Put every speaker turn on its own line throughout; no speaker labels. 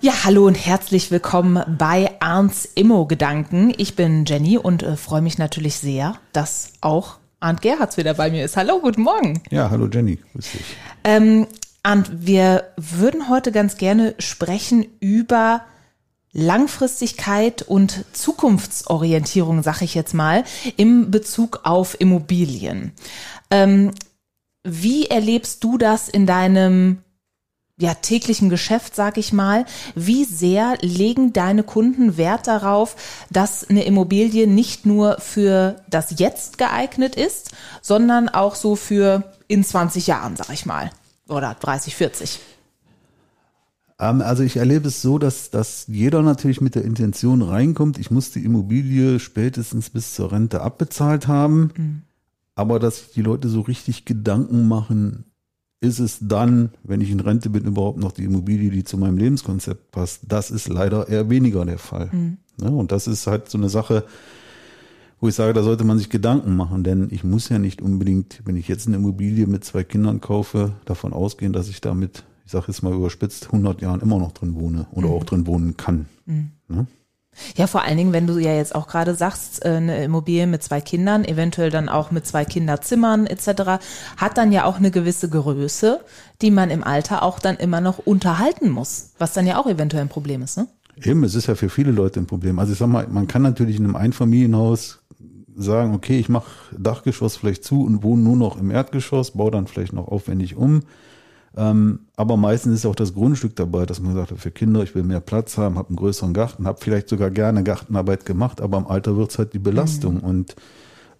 Ja, hallo und herzlich willkommen bei Arndts Immo-Gedanken. Ich bin Jenny und äh, freue mich natürlich sehr, dass auch Arndt Gerhards wieder bei mir ist. Hallo, guten Morgen.
Ja, hallo Jenny, grüß dich.
Ähm, Arndt, wir würden heute ganz gerne sprechen über Langfristigkeit und Zukunftsorientierung, sag ich jetzt mal, im Bezug auf Immobilien. Ähm, wie erlebst du das in deinem ja, täglichen Geschäft, sag ich mal, wie sehr legen deine Kunden Wert darauf, dass eine Immobilie nicht nur für das Jetzt geeignet ist, sondern auch so für in 20 Jahren, sag ich mal, oder 30, 40?
Ähm, also ich erlebe es so, dass, dass jeder natürlich mit der Intention reinkommt, ich muss die Immobilie spätestens bis zur Rente abbezahlt haben. Mhm. Aber dass die Leute so richtig Gedanken machen, ist es dann, wenn ich in Rente bin, überhaupt noch die Immobilie, die zu meinem Lebenskonzept passt? Das ist leider eher weniger der Fall. Mhm. Ja, und das ist halt so eine Sache, wo ich sage, da sollte man sich Gedanken machen, denn ich muss ja nicht unbedingt, wenn ich jetzt eine Immobilie mit zwei Kindern kaufe, davon ausgehen, dass ich damit, ich sage jetzt mal überspitzt, 100 Jahren immer noch drin wohne oder mhm. auch drin wohnen kann. Mhm. Ja?
Ja, vor allen Dingen, wenn du ja jetzt auch gerade sagst, äh, eine Immobilie mit zwei Kindern, eventuell dann auch mit zwei Kinderzimmern etc., hat dann ja auch eine gewisse Größe, die man im Alter auch dann immer noch unterhalten muss, was dann ja auch eventuell ein Problem ist, ne?
Eben, es ist ja für viele Leute ein Problem. Also ich sag mal, man kann natürlich in einem Einfamilienhaus sagen, okay, ich mache Dachgeschoss vielleicht zu und wohne nur noch im Erdgeschoss, baue dann vielleicht noch aufwendig um aber meistens ist auch das Grundstück dabei, dass man sagt, für Kinder, ich will mehr Platz haben, habe einen größeren Garten, habe vielleicht sogar gerne Gartenarbeit gemacht, aber im Alter wird es halt die Belastung. Mhm. Und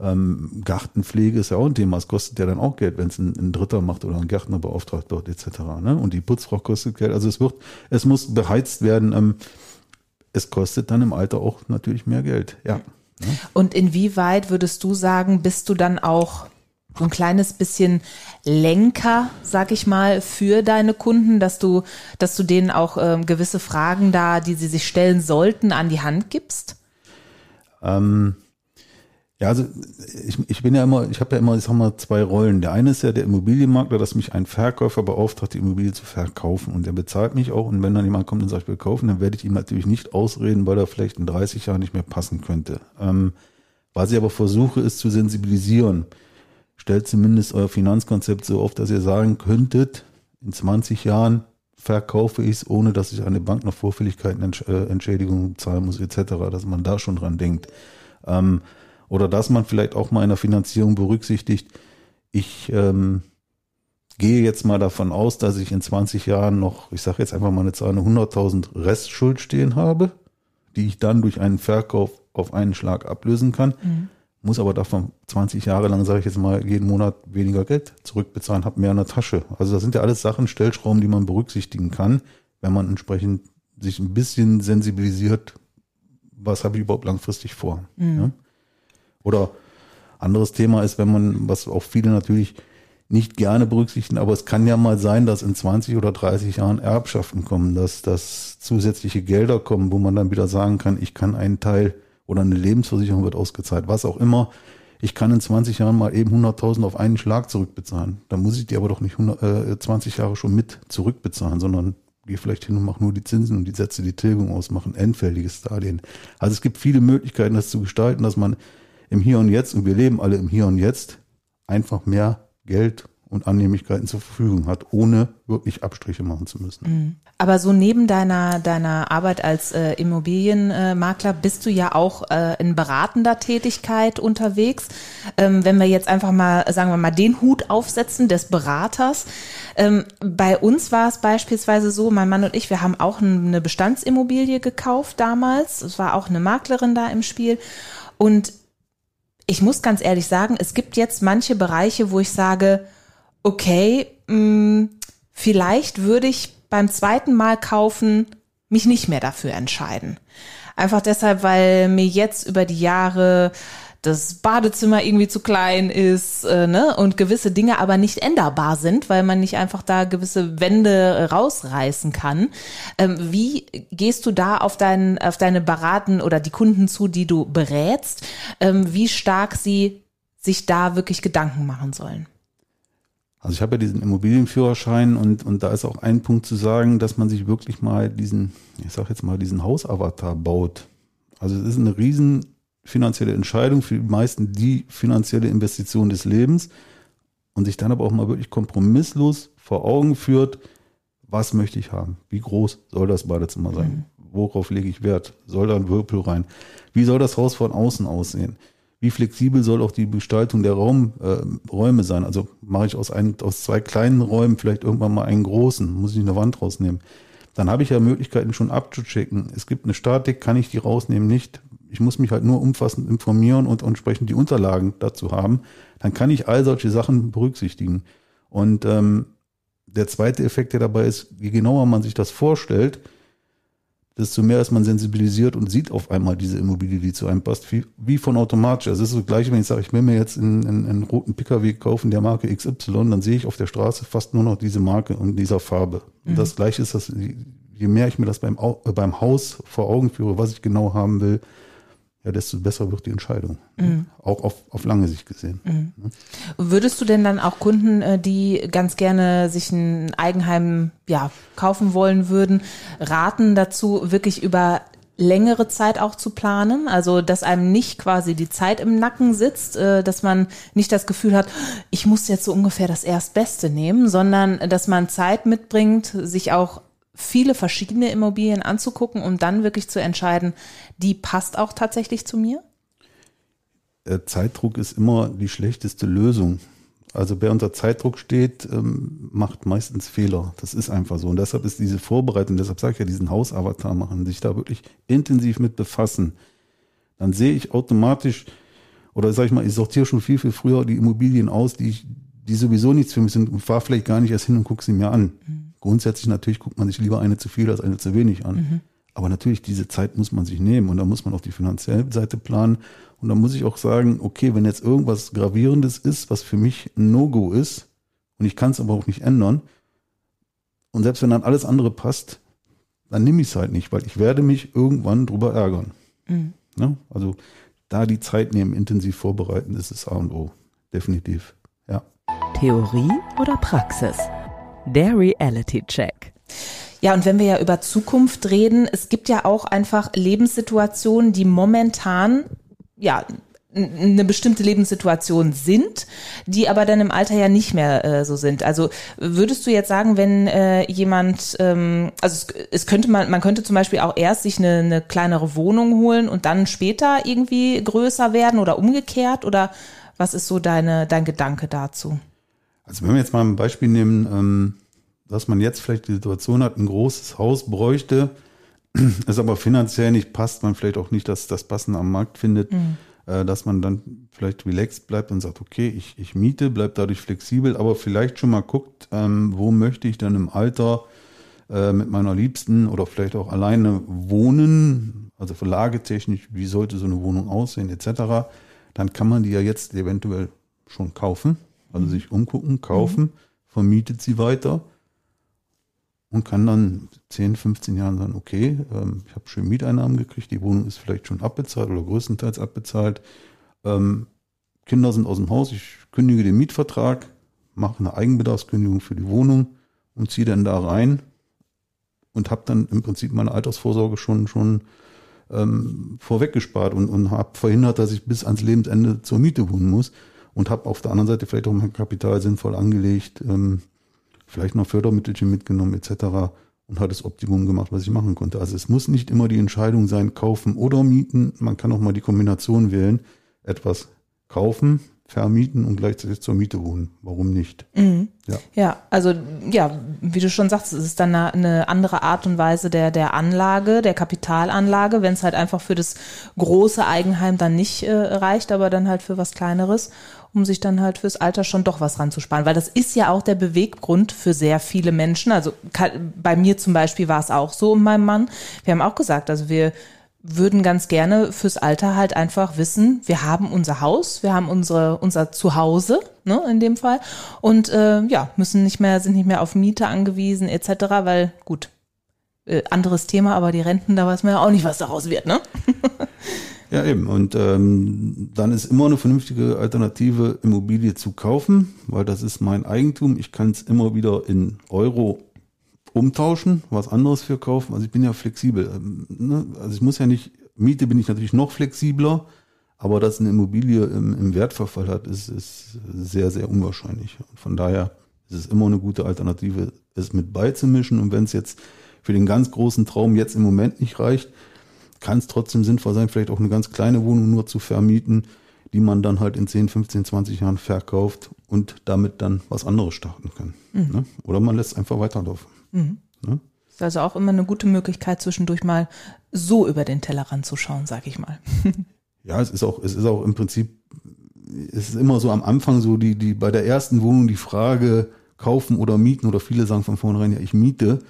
ähm, Gartenpflege ist ja auch ein Thema. Es kostet ja dann auch Geld, wenn es ein, ein, Dritter macht oder ein Gärtner beauftragt wird, etc. Ne? Und die Putzfrau kostet Geld. Also es wird, es muss beheizt werden. Ähm, es kostet dann im Alter auch natürlich mehr Geld. Ja.
Ne? Und inwieweit würdest du sagen, bist du dann auch so ein kleines bisschen Lenker, sag ich mal, für deine Kunden, dass du, dass du denen auch ähm, gewisse Fragen da, die sie sich stellen sollten, an die Hand gibst?
Ähm, ja, also ich, ich bin ja immer, ich habe ja immer, ich sag mal, zwei Rollen. Der eine ist ja der Immobilienmakler, dass mich ein Verkäufer beauftragt, die Immobilie zu verkaufen. Und der bezahlt mich auch. Und wenn dann jemand kommt und sagt, ich will kaufen, dann werde ich ihm natürlich nicht ausreden, weil er vielleicht in 30 Jahren nicht mehr passen könnte. Ähm, was ich aber versuche, ist zu sensibilisieren stellt zumindest euer Finanzkonzept so auf, dass ihr sagen könntet, in 20 Jahren verkaufe ich es, ohne dass ich eine Bank noch Vorfälligkeiten, äh, Entschädigungen zahlen muss, etc., dass man da schon dran denkt. Ähm, oder dass man vielleicht auch mal in der Finanzierung berücksichtigt, ich ähm, gehe jetzt mal davon aus, dass ich in 20 Jahren noch, ich sage jetzt einfach mal eine Zahl, eine 100.000 Restschuld stehen habe, die ich dann durch einen Verkauf auf einen Schlag ablösen kann. Mhm muss aber davon 20 Jahre lang, sage ich jetzt mal, jeden Monat weniger Geld zurückbezahlen, habe mehr in der Tasche. Also das sind ja alles Sachen, Stellschrauben, die man berücksichtigen kann, wenn man entsprechend sich ein bisschen sensibilisiert, was habe ich überhaupt langfristig vor. Mhm. Ja? Oder anderes Thema ist, wenn man, was auch viele natürlich nicht gerne berücksichtigen, aber es kann ja mal sein, dass in 20 oder 30 Jahren Erbschaften kommen, dass, dass zusätzliche Gelder kommen, wo man dann wieder sagen kann, ich kann einen Teil oder eine Lebensversicherung wird ausgezahlt, was auch immer. Ich kann in 20 Jahren mal eben 100.000 auf einen Schlag zurückbezahlen. Da muss ich die aber doch nicht 100, äh, 20 Jahre schon mit zurückbezahlen, sondern gehe vielleicht hin und mache nur die Zinsen und die Sätze die Tilgung aus, machen endfälliges Darlehen. Also es gibt viele Möglichkeiten, das zu gestalten, dass man im Hier und Jetzt, und wir leben alle im Hier und Jetzt, einfach mehr Geld und Annehmlichkeiten zur Verfügung hat, ohne wirklich Abstriche machen zu müssen. Mhm.
Aber so neben deiner, deiner Arbeit als äh, Immobilienmakler bist du ja auch äh, in beratender Tätigkeit unterwegs. Ähm, wenn wir jetzt einfach mal, sagen wir mal, den Hut aufsetzen des Beraters. Ähm, bei uns war es beispielsweise so, mein Mann und ich, wir haben auch eine Bestandsimmobilie gekauft damals. Es war auch eine Maklerin da im Spiel. Und ich muss ganz ehrlich sagen, es gibt jetzt manche Bereiche, wo ich sage, okay, mh, mm, vielleicht würde ich beim zweiten Mal kaufen mich nicht mehr dafür entscheiden. Einfach deshalb, weil mir jetzt über die Jahre das Badezimmer irgendwie zu klein ist äh, ne? und gewisse Dinge aber nicht änderbar sind, weil man nicht einfach da gewisse Wände rausreißen kann. Ähm, wie gehst du da auf, dein, auf deine Beraten oder die Kunden zu, die du berätst, ähm, wie stark sie sich da wirklich Gedanken machen sollen?
Also ich habe ja diesen Immobilienführerschein und, und da ist auch ein Punkt zu sagen, dass man sich wirklich mal diesen, ich sag jetzt mal, diesen Hausavatar baut. Also es ist eine riesen finanzielle Entscheidung, für die meisten die finanzielle Investition des Lebens und sich dann aber auch mal wirklich kompromisslos vor Augen führt, was möchte ich haben? Wie groß soll das Badezimmer sein? Mhm. Worauf lege ich Wert? Soll da ein Whirlpool rein? Wie soll das Haus von außen aussehen? Wie flexibel soll auch die Gestaltung der Raum, äh, Räume sein? Also mache ich aus, ein, aus zwei kleinen Räumen vielleicht irgendwann mal einen großen, muss ich eine Wand rausnehmen. Dann habe ich ja Möglichkeiten schon abzuchecken. Es gibt eine Statik, kann ich die rausnehmen, nicht ich muss mich halt nur umfassend informieren und entsprechend die Unterlagen dazu haben. Dann kann ich all solche Sachen berücksichtigen. Und ähm, der zweite Effekt, der dabei ist, je genauer man sich das vorstellt, desto mehr ist man sensibilisiert und sieht auf einmal diese Immobilie, die zu einem passt, wie, wie von automatisch. Also es ist so gleich, wenn ich sage, ich will mir jetzt einen, einen, einen roten Pkw kaufen der Marke XY, dann sehe ich auf der Straße fast nur noch diese Marke und dieser Farbe. Und mhm. das gleiche ist das, je mehr ich mir das beim, beim Haus vor Augen führe, was ich genau haben will, ja, desto besser wird die Entscheidung. Mhm. Auch auf, auf lange Sicht gesehen. Mhm.
Würdest du denn dann auch Kunden, äh, die ganz gerne sich ein Eigenheim ja, kaufen wollen würden, raten dazu, wirklich über längere Zeit auch zu planen, also dass einem nicht quasi die Zeit im Nacken sitzt, äh, dass man nicht das Gefühl hat, ich muss jetzt so ungefähr das Erstbeste nehmen, sondern dass man Zeit mitbringt, sich auch viele verschiedene Immobilien anzugucken, um dann wirklich zu entscheiden, die passt auch tatsächlich zu mir?
Äh, Zeitdruck ist immer die schlechteste Lösung. Also wer unter Zeitdruck steht, ähm, macht meistens Fehler. Das ist einfach so. Und deshalb ist diese Vorbereitung, deshalb sage ich ja, diesen Hausavatar machen, sich da wirklich intensiv mit befassen. Dann sehe ich automatisch, oder sage ich mal, ich sortiere schon viel, viel früher die Immobilien aus, die ich, die sowieso nichts für mich sind und fahre vielleicht gar nicht erst hin und gucke sie mir an. Mhm. Grundsätzlich natürlich guckt man sich lieber eine zu viel als eine zu wenig an. Mhm. Aber natürlich, diese Zeit muss man sich nehmen und da muss man auch die finanzielle Seite planen. Und da muss ich auch sagen, okay, wenn jetzt irgendwas Gravierendes ist, was für mich ein No-Go ist, und ich kann es aber auch nicht ändern, und selbst wenn dann alles andere passt, dann nehme ich es halt nicht, weil ich werde mich irgendwann drüber ärgern. Mhm. Ja, also da die Zeit nehmen, intensiv vorbereiten, ist es A und O. Definitiv. Ja.
Theorie oder Praxis? Der Reality Check.
Ja, und wenn wir ja über Zukunft reden, es gibt ja auch einfach Lebenssituationen, die momentan ja eine bestimmte Lebenssituation sind, die aber dann im Alter ja nicht mehr äh, so sind. Also würdest du jetzt sagen, wenn äh, jemand, ähm, also es, es könnte man, man könnte zum Beispiel auch erst sich eine, eine kleinere Wohnung holen und dann später irgendwie größer werden oder umgekehrt oder was ist so deine dein Gedanke dazu?
Also wenn wir jetzt mal ein Beispiel nehmen, ähm, dass man jetzt vielleicht die Situation hat, ein großes Haus bräuchte, es aber finanziell nicht passt, man vielleicht auch nicht das, das Passende am Markt findet, mhm. äh, dass man dann vielleicht relaxed bleibt und sagt, okay, ich, ich miete, bleibt dadurch flexibel, aber vielleicht schon mal guckt, ähm, wo möchte ich dann im Alter äh, mit meiner Liebsten oder vielleicht auch alleine wohnen, also verlagetechnisch, wie sollte so eine Wohnung aussehen, etc., dann kann man die ja jetzt eventuell schon kaufen also sich umgucken, kaufen, mhm. vermietet sie weiter und kann dann 10, 15 Jahren sagen, okay, ähm, ich habe schön Mieteinnahmen gekriegt, die Wohnung ist vielleicht schon abbezahlt oder größtenteils abbezahlt. Ähm, Kinder sind aus dem Haus, ich kündige den Mietvertrag, mache eine Eigenbedarfskündigung für die Wohnung und ziehe dann da rein und habe dann im Prinzip meine Altersvorsorge schon schon ähm, vorweggespart und, und habe verhindert, dass ich bis ans Lebensende zur Miete wohnen muss und habe auf der anderen Seite vielleicht auch mein Kapital sinnvoll angelegt, ähm, vielleicht noch Fördermittelchen mitgenommen etc. und hat das Optimum gemacht, was ich machen konnte. Also es muss nicht immer die Entscheidung sein, kaufen oder mieten. Man kann auch mal die Kombination wählen, etwas kaufen, vermieten und gleichzeitig zur Miete wohnen. Warum nicht?
Mhm. Ja. ja, also ja, wie du schon sagst, es ist dann eine, andere Art und Weise der, der Anlage, der Kapitalanlage, wenn es halt einfach für das große Eigenheim dann nicht äh, reicht, aber dann halt für was Kleineres. Um sich dann halt fürs Alter schon doch was ranzusparen. Weil das ist ja auch der Beweggrund für sehr viele Menschen. Also bei mir zum Beispiel war es auch so und meinem Mann. Wir haben auch gesagt, also wir würden ganz gerne fürs Alter halt einfach wissen, wir haben unser Haus, wir haben unsere, unser Zuhause, ne, in dem Fall. Und äh, ja, müssen nicht mehr, sind nicht mehr auf Miete angewiesen, etc., weil gut, äh, anderes Thema, aber die Renten, da weiß man ja auch nicht, was daraus wird, ne?
Ja, eben. Und ähm, dann ist immer eine vernünftige Alternative, Immobilie zu kaufen, weil das ist mein Eigentum. Ich kann es immer wieder in Euro umtauschen, was anderes für kaufen. Also ich bin ja flexibel. Ähm, ne? Also ich muss ja nicht, Miete bin ich natürlich noch flexibler, aber dass eine Immobilie im, im Wertverfall hat, ist, ist sehr, sehr unwahrscheinlich. Und von daher ist es immer eine gute Alternative, es mit beizumischen. Und wenn es jetzt für den ganz großen Traum jetzt im Moment nicht reicht, kann es trotzdem sinnvoll sein, vielleicht auch eine ganz kleine Wohnung nur zu vermieten, die man dann halt in 10, 15, 20 Jahren verkauft und damit dann was anderes starten kann. Mhm. Ne? Oder man lässt einfach weiterlaufen. Mhm.
Ne? Ist also auch immer eine gute Möglichkeit, zwischendurch mal so über den Tellerrand zu schauen, sag ich mal.
ja, es ist auch, es ist auch im Prinzip, es ist immer so am Anfang so die, die, bei der ersten Wohnung die Frage, kaufen oder mieten oder viele sagen von vornherein, ja, ich miete.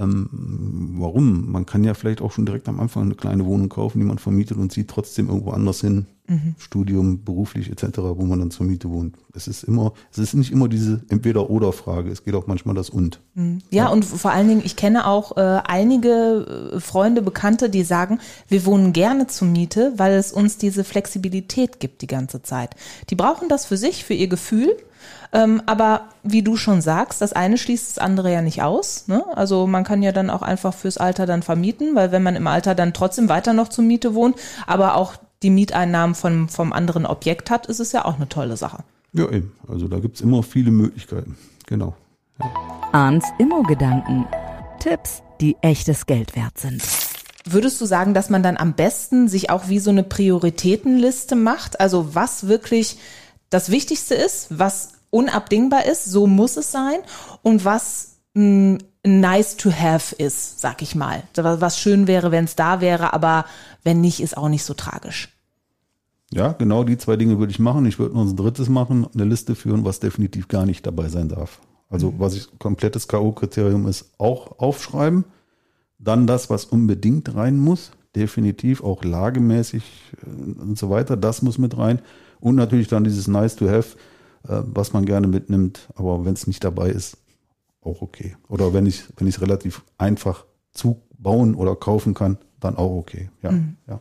Ähm, warum? Man kann ja vielleicht auch schon direkt am Anfang eine kleine Wohnung kaufen, die man vermietet und zieht trotzdem irgendwo anders hin, mhm. Studium, beruflich etc., wo man dann zur Miete wohnt. Es ist immer, es ist nicht immer diese Entweder-Oder-Frage, es geht auch manchmal das Und.
Mhm. Ja, ja, und vor allen Dingen, ich kenne auch äh, einige äh, Freunde, Bekannte, die sagen, wir wohnen gerne zur Miete, weil es uns diese Flexibilität gibt die ganze Zeit. Die brauchen das für sich, für ihr Gefühl ähm, aber wie du schon sagst, das eine schließt das andere ja nicht aus. Ne? Also man kann ja dann auch einfach fürs Alter dann vermieten, weil wenn man im Alter dann trotzdem weiter noch zur Miete wohnt, aber auch die Mieteinnahmen vom, vom anderen Objekt hat, ist es ja auch eine tolle Sache.
Ja, eben. Also da gibt es immer viele Möglichkeiten. Genau.
Ja. Arns Immo-Gedanken. Tipps, die echtes Geld wert sind.
Würdest du sagen, dass man dann am besten sich auch wie so eine Prioritätenliste macht? Also was wirklich das Wichtigste ist, was unabdingbar ist, so muss es sein und was mh, hm, nice to have ist, sag ich mal. Was schön wäre, wenn es da wäre, aber wenn nicht, ist auch nicht so tragisch.
Ja, genau die zwei Dinge würde ich machen. Ich würde noch ein drittes machen, eine Liste führen, was definitiv gar nicht dabei sein darf. Also mhm. was ich komplettes K.O.-Kriterium ist, auch aufschreiben. Dann das, was unbedingt rein muss, definitiv auch lagemäßig äh, und so weiter, das muss mit rein. Und natürlich dann dieses Nice to Have, äh, was man gerne mitnimmt. Aber wenn es nicht dabei ist, auch okay. Oder wenn ich wenn ich es relativ einfach zubauen oder kaufen kann, dann auch okay. Ja, mhm. ja.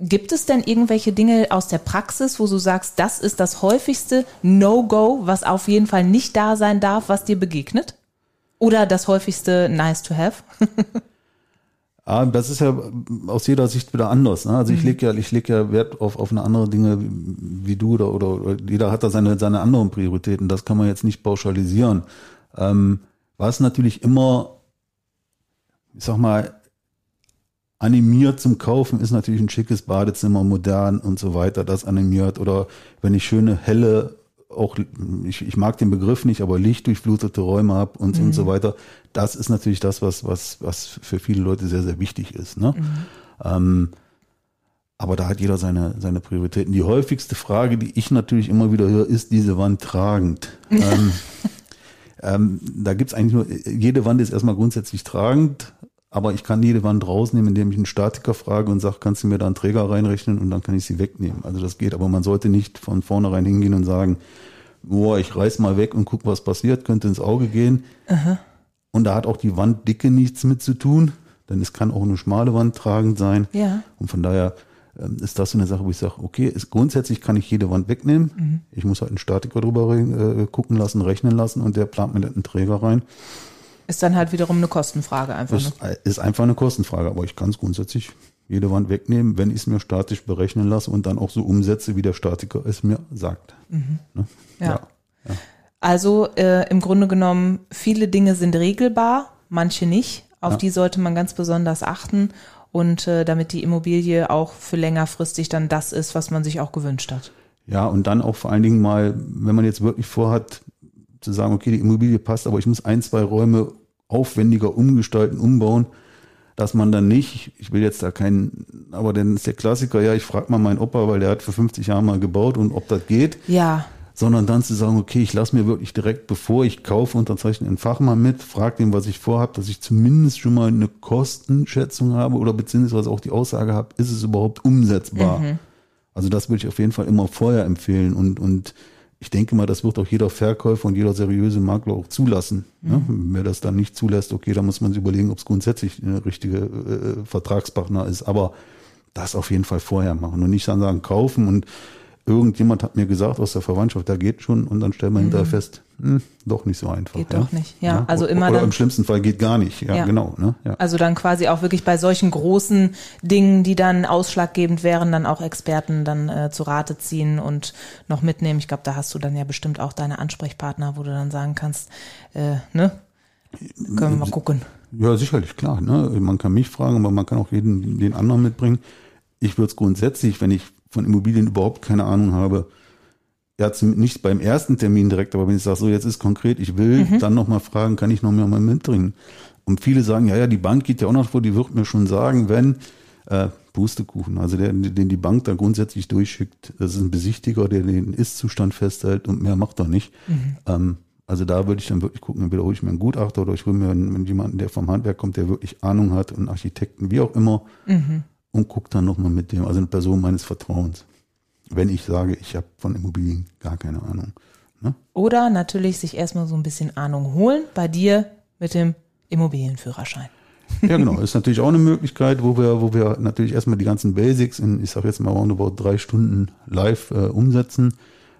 Gibt es denn irgendwelche Dinge aus der Praxis, wo du sagst, das ist das häufigste No-Go, was auf jeden Fall nicht da sein darf, was dir begegnet? Oder das häufigste Nice to Have?
Ah, das ist ja aus jeder Sicht wieder anders. Ne? Also ich mhm. lege ja, ich lege ja Wert auf, auf eine andere Dinge wie du oder, oder, oder jeder hat da seine, seine anderen Prioritäten. Das kann man jetzt nicht pauschalisieren. Ähm, was natürlich immer, ich sag mal, animiert zum Kaufen ist natürlich ein schickes Badezimmer, modern und so weiter, das animiert. Oder wenn ich schöne, helle auch, ich, ich mag den Begriff nicht, aber lichtdurchflutete Räume habe und, mhm. und so mhm. weiter. Das ist natürlich das, was, was, was für viele Leute sehr, sehr wichtig ist. Ne? Mhm. Ähm, aber da hat jeder seine, seine Prioritäten. Die häufigste Frage, die ich natürlich immer wieder höre, ist diese Wand tragend? ähm, ähm, da gibt's eigentlich nur, jede Wand ist erstmal grundsätzlich tragend, aber ich kann jede Wand rausnehmen, indem ich einen Statiker frage und sage, kannst du mir da einen Träger reinrechnen und dann kann ich sie wegnehmen. Also das geht, aber man sollte nicht von vornherein hingehen und sagen, boah, ich reiß mal weg und guck, was passiert, könnte ins Auge gehen. Aha. Und da hat auch die Wanddicke nichts mit zu tun, denn es kann auch eine schmale Wand tragend sein. Ja. Und von daher ähm, ist das so eine Sache, wo ich sage, okay, ist, grundsätzlich kann ich jede Wand wegnehmen. Mhm. Ich muss halt einen Statiker drüber äh, gucken lassen, rechnen lassen und der plant mir einen Träger rein.
Ist dann halt wiederum eine Kostenfrage einfach.
Ist, ne? ist einfach eine Kostenfrage, aber ich kann es grundsätzlich jede Wand wegnehmen, wenn ich es mir statisch berechnen lasse und dann auch so umsetze, wie der Statiker es mir sagt. Mhm.
Ne? Ja. ja. ja. Also äh, im Grunde genommen, viele Dinge sind regelbar, manche nicht. Auf ja. die sollte man ganz besonders achten und äh, damit die Immobilie auch für längerfristig dann das ist, was man sich auch gewünscht hat.
Ja, und dann auch vor allen Dingen mal, wenn man jetzt wirklich vorhat, zu sagen, okay, die Immobilie passt, aber ich muss ein, zwei Räume aufwendiger umgestalten, umbauen, dass man dann nicht, ich will jetzt da keinen aber dann ist der Klassiker, ja, ich frage mal meinen Opa, weil der hat für 50 Jahre mal gebaut und ob das geht.
Ja.
Sondern dann zu sagen, okay, ich lasse mir wirklich direkt, bevor ich kaufe, unterzeichne einen Fachmann mit, frage dem, was ich vorhabe, dass ich zumindest schon mal eine Kostenschätzung habe oder beziehungsweise auch die Aussage habe, ist es überhaupt umsetzbar? Mhm. Also das würde ich auf jeden Fall immer vorher empfehlen und, und ich denke mal, das wird auch jeder Verkäufer und jeder seriöse Makler auch zulassen. Ne? Mhm. Wer das dann nicht zulässt, okay, da muss man sich überlegen, ob es grundsätzlich ein richtiger äh, Vertragspartner ist. Aber das auf jeden Fall vorher machen und nicht dann sagen, kaufen und irgendjemand hat mir gesagt aus der Verwandtschaft, da geht schon und dann stellt man mhm. hinterher fest, hm, doch nicht so einfach.
Geht ja? doch nicht, ja. ja. Also immer Oder
dann, im schlimmsten Fall geht gar nicht, ja, ja. genau. Ne? Ja.
Also dann quasi auch wirklich bei solchen großen Dingen, die dann ausschlaggebend wären, dann auch Experten dann äh, zu Rate ziehen und noch mitnehmen. Ich glaube, da hast du dann ja bestimmt auch deine Ansprechpartner, wo du dann sagen kannst, äh, ne, können wir mal gucken.
Ja, sicherlich, klar. Ne? Man kann mich fragen, aber man kann auch jeden den anderen mitbringen. Ich würde es grundsätzlich, wenn ich von Immobilien überhaupt keine Ahnung habe, ja, nicht beim ersten Termin direkt, aber wenn ich sage, so jetzt ist konkret, ich will, mhm. dann nochmal fragen, kann ich noch mehr mal mitbringen? Und viele sagen, ja, ja, die Bank geht ja auch noch vor, die wird mir schon sagen, wenn, äh, Pustekuchen, also der, den die Bank da grundsätzlich durchschickt, das ist ein Besichtiger, der den Ist-Zustand festhält und mehr macht er nicht. Mhm. Ähm, also da würde ich dann wirklich gucken, entweder hole ich mir einen Gutachter oder ich hole mir einen, jemanden, der vom Handwerk kommt, der wirklich Ahnung hat und Architekten, wie auch immer. Mhm und gucke dann nochmal mit dem, also eine Person meines Vertrauens. Wenn ich sage, ich habe von Immobilien gar keine Ahnung.
Ne? Oder natürlich sich erstmal so ein bisschen Ahnung holen bei dir mit dem Immobilienführerschein.
Ja, genau. Ist natürlich auch eine Möglichkeit, wo wir, wo wir natürlich erstmal die ganzen Basics in, ich sage jetzt mal roundabout drei Stunden live äh, umsetzen.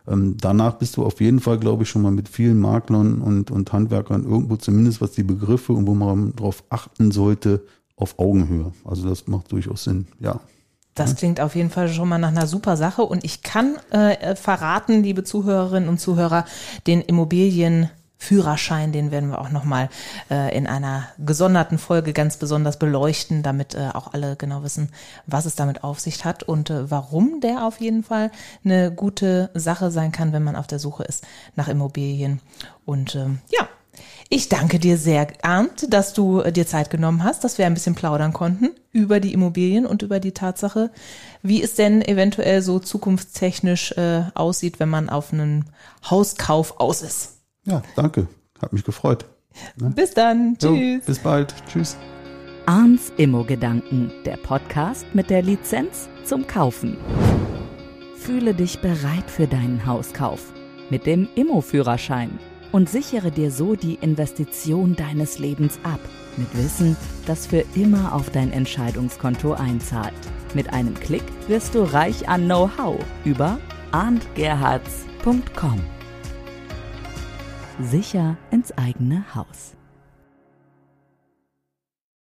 Ähm, danach bist du auf jeden Fall, glaube ich, schon mal mit vielen Maklern und, und Handwerkern irgendwo zumindest, was die Begriffe und wo man darauf achten sollte, auf Augenhöhe. Also das macht durchaus Sinn, ja.
Das klingt auf jeden Fall schon mal nach einer super Sache und ich kann äh, verraten, liebe Zuhörerinnen und Zuhörer, den Immobilienführerschein, den werden wir auch nochmal äh, in einer gesonderten Folge ganz besonders beleuchten, damit äh, auch alle genau wissen, was es damit auf sich hat und äh, warum der auf jeden Fall eine gute Sache sein kann, wenn man auf der Suche ist nach Immobilien. Und ähm, ja, ich danke dir sehr, Arndt, dass du äh, dir Zeit genommen hast, dass wir ein bisschen plaudern konnten über die Immobilien und über die Tatsache, wie es denn eventuell so zukunftstechnisch äh, aussieht, wenn man auf einen Hauskauf aus ist.
Ja, danke. Hat mich gefreut.
Ne? Bis dann. Tschüss.
Jo, bis bald. Tschüss.
Arns Immo-Gedanken, der Podcast mit der Lizenz zum Kaufen. Fühle dich bereit für deinen Hauskauf mit dem Immo-Führerschein und sichere dir so die Investition deines Lebens ab, mit Wissen, das für immer auf dein Entscheidungskonto einzahlt. Mit einem Klick wirst du reich an Know-how über arndgerhards.com. Sicher ins eigene Haus.